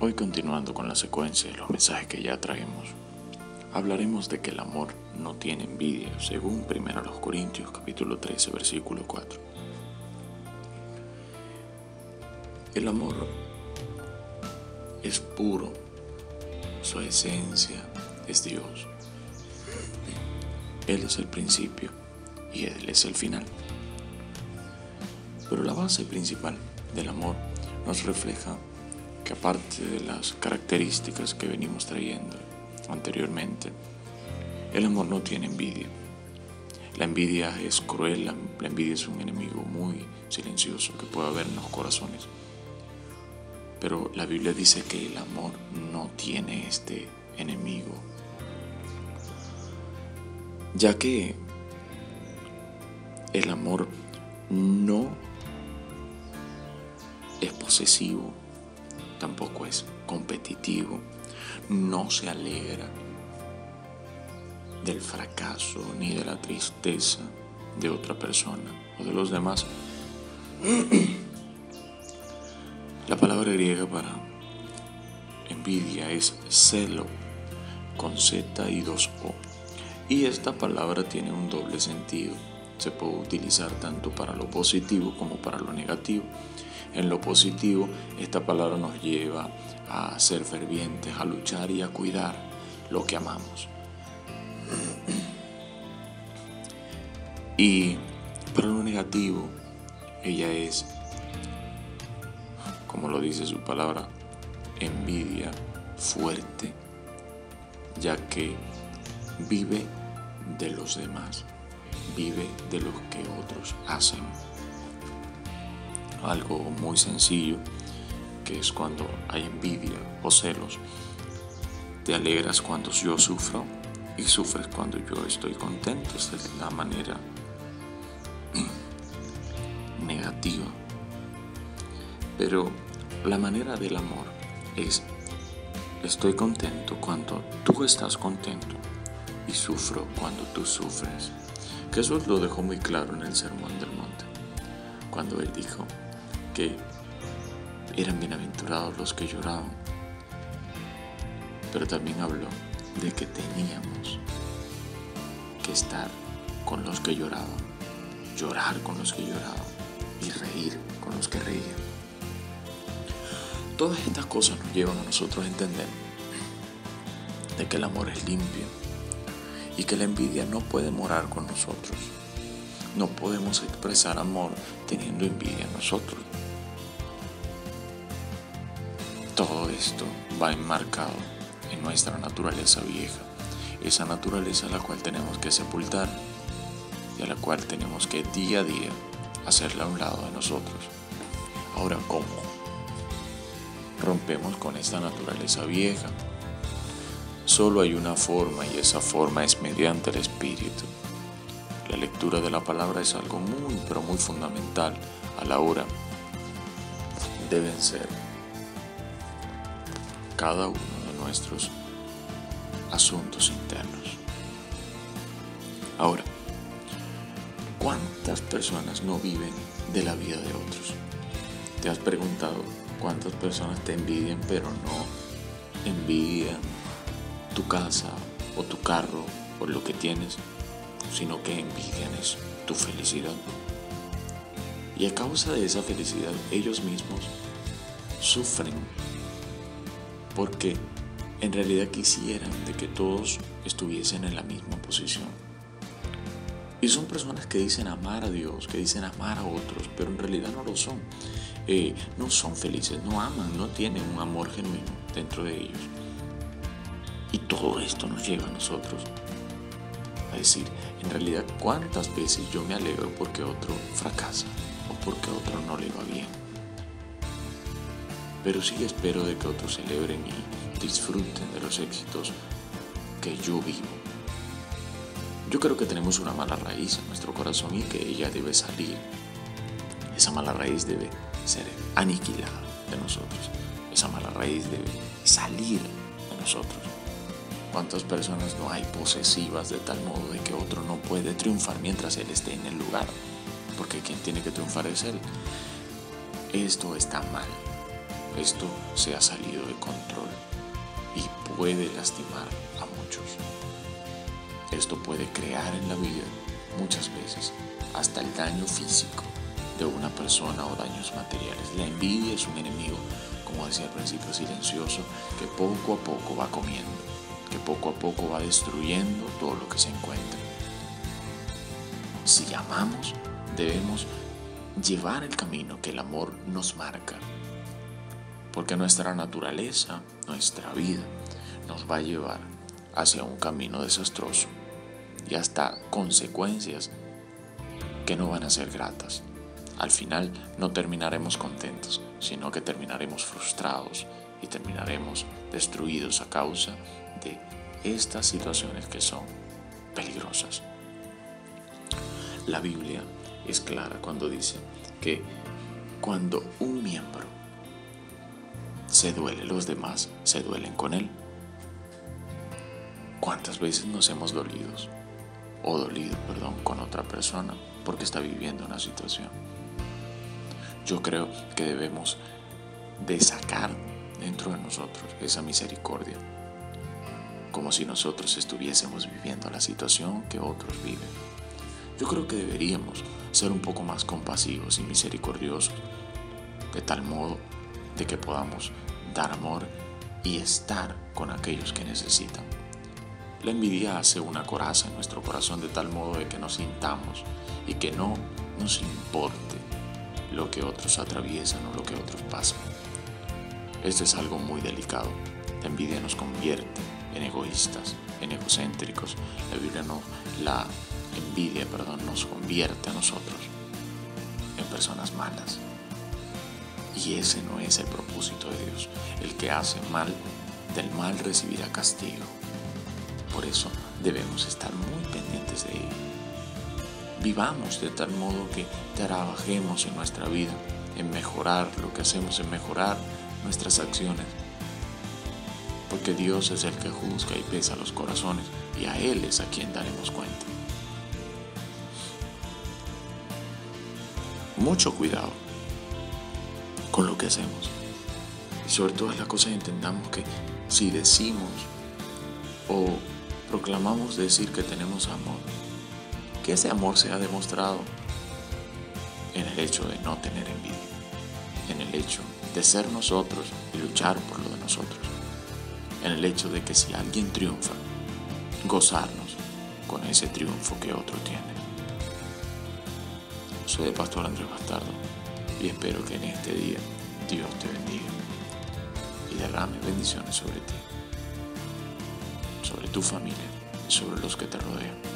Hoy continuando con la secuencia de los mensajes que ya traemos, hablaremos de que el amor no tiene envidia, según 1 Corintios capítulo 13, versículo 4. El amor es puro, su esencia es Dios. Él es el principio y Él es el final. Pero la base principal del amor nos refleja que aparte de las características que venimos trayendo anteriormente, el amor no tiene envidia. La envidia es cruel, la envidia es un enemigo muy silencioso que puede haber en los corazones. Pero la Biblia dice que el amor no tiene este enemigo, ya que el amor no es posesivo, tampoco es competitivo, no se alegra del fracaso ni de la tristeza de otra persona o de los demás. La palabra griega para envidia es celo con Z y dos O. Y esta palabra tiene un doble sentido. Se puede utilizar tanto para lo positivo como para lo negativo. En lo positivo, esta palabra nos lleva a ser fervientes, a luchar y a cuidar lo que amamos. Y para lo negativo, ella es, como lo dice su palabra, envidia fuerte, ya que vive de los demás, vive de lo que otros hacen algo muy sencillo, que es cuando hay envidia o celos. Te alegras cuando yo sufro y sufres cuando yo estoy contento. Esta es la manera negativa. Pero la manera del amor es estoy contento cuando tú estás contento y sufro cuando tú sufres. Jesús lo dejó muy claro en el Sermón del Monte, cuando él dijo, que eran bienaventurados los que lloraban, pero también habló de que teníamos que estar con los que lloraban, llorar con los que lloraban y reír con los que reían. Todas estas cosas nos llevan a nosotros a entender de que el amor es limpio y que la envidia no puede morar con nosotros. No podemos expresar amor teniendo envidia nosotros. Esto va enmarcado en nuestra naturaleza vieja, esa naturaleza a la cual tenemos que sepultar y a la cual tenemos que día a día hacerla a un lado de nosotros. Ahora, ¿cómo? Rompemos con esta naturaleza vieja. Solo hay una forma y esa forma es mediante el Espíritu. La lectura de la palabra es algo muy, pero muy fundamental a la hora de vencer cada uno de nuestros asuntos internos. Ahora, ¿cuántas personas no viven de la vida de otros? ¿Te has preguntado cuántas personas te envidian pero no envidian tu casa o tu carro o lo que tienes, sino que envidian es tu felicidad? Y a causa de esa felicidad ellos mismos sufren porque en realidad quisieran de que todos estuviesen en la misma posición. Y son personas que dicen amar a Dios, que dicen amar a otros, pero en realidad no lo son. Eh, no son felices, no aman, no tienen un amor genuino dentro de ellos. Y todo esto nos lleva a nosotros a decir, en realidad, ¿cuántas veces yo me alegro porque otro fracasa o porque otro no le va bien? Pero sí espero de que otros celebren y disfruten de los éxitos que yo vivo. Yo creo que tenemos una mala raíz en nuestro corazón y que ella debe salir. Esa mala raíz debe ser aniquilada de nosotros. Esa mala raíz debe salir de nosotros. ¿Cuántas personas no hay posesivas de tal modo de que otro no puede triunfar mientras él esté en el lugar? Porque quien tiene que triunfar es él. Esto está mal esto se ha salido de control y puede lastimar a muchos. Esto puede crear en la vida muchas veces hasta el daño físico de una persona o daños materiales. La envidia es un enemigo, como decía al principio, silencioso, que poco a poco va comiendo, que poco a poco va destruyendo todo lo que se encuentra. Si amamos, debemos llevar el camino que el amor nos marca, porque nuestra naturaleza, nuestra vida, nos va a llevar hacia un camino desastroso y hasta consecuencias que no van a ser gratas. Al final no terminaremos contentos, sino que terminaremos frustrados y terminaremos destruidos a causa de estas situaciones que son peligrosas. La Biblia es clara cuando dice que cuando un miembro se duele, los demás se duelen con él. ¿Cuántas veces nos hemos dolido o dolido, perdón, con otra persona porque está viviendo una situación? Yo creo que debemos de sacar dentro de nosotros esa misericordia, como si nosotros estuviésemos viviendo la situación que otros viven. Yo creo que deberíamos ser un poco más compasivos y misericordiosos, de tal modo de que podamos dar amor y estar con aquellos que necesitan. La envidia hace una coraza en nuestro corazón de tal modo de que nos sintamos y que no nos importe lo que otros atraviesan o lo que otros pasan. Esto es algo muy delicado. La envidia nos convierte en egoístas, en egocéntricos. La Biblia no, la envidia, perdón, nos convierte a nosotros en personas malas. Y ese no es el propósito de Dios. El que hace mal, del mal recibirá castigo. Por eso debemos estar muy pendientes de él. Vivamos de tal modo que trabajemos en nuestra vida, en mejorar lo que hacemos, en mejorar nuestras acciones. Porque Dios es el que juzga y pesa los corazones y a Él es a quien daremos cuenta. Mucho cuidado con lo que hacemos. Y sobre todas las cosas entendamos que si decimos o proclamamos decir que tenemos amor, que ese amor sea demostrado en el hecho de no tener envidia, en el hecho de ser nosotros y luchar por lo de nosotros, en el hecho de que si alguien triunfa, gozarnos con ese triunfo que otro tiene. Soy el pastor Andrés Bastardo y espero que en este día Dios te bendiga y derrame bendiciones sobre ti, sobre tu familia y sobre los que te rodean.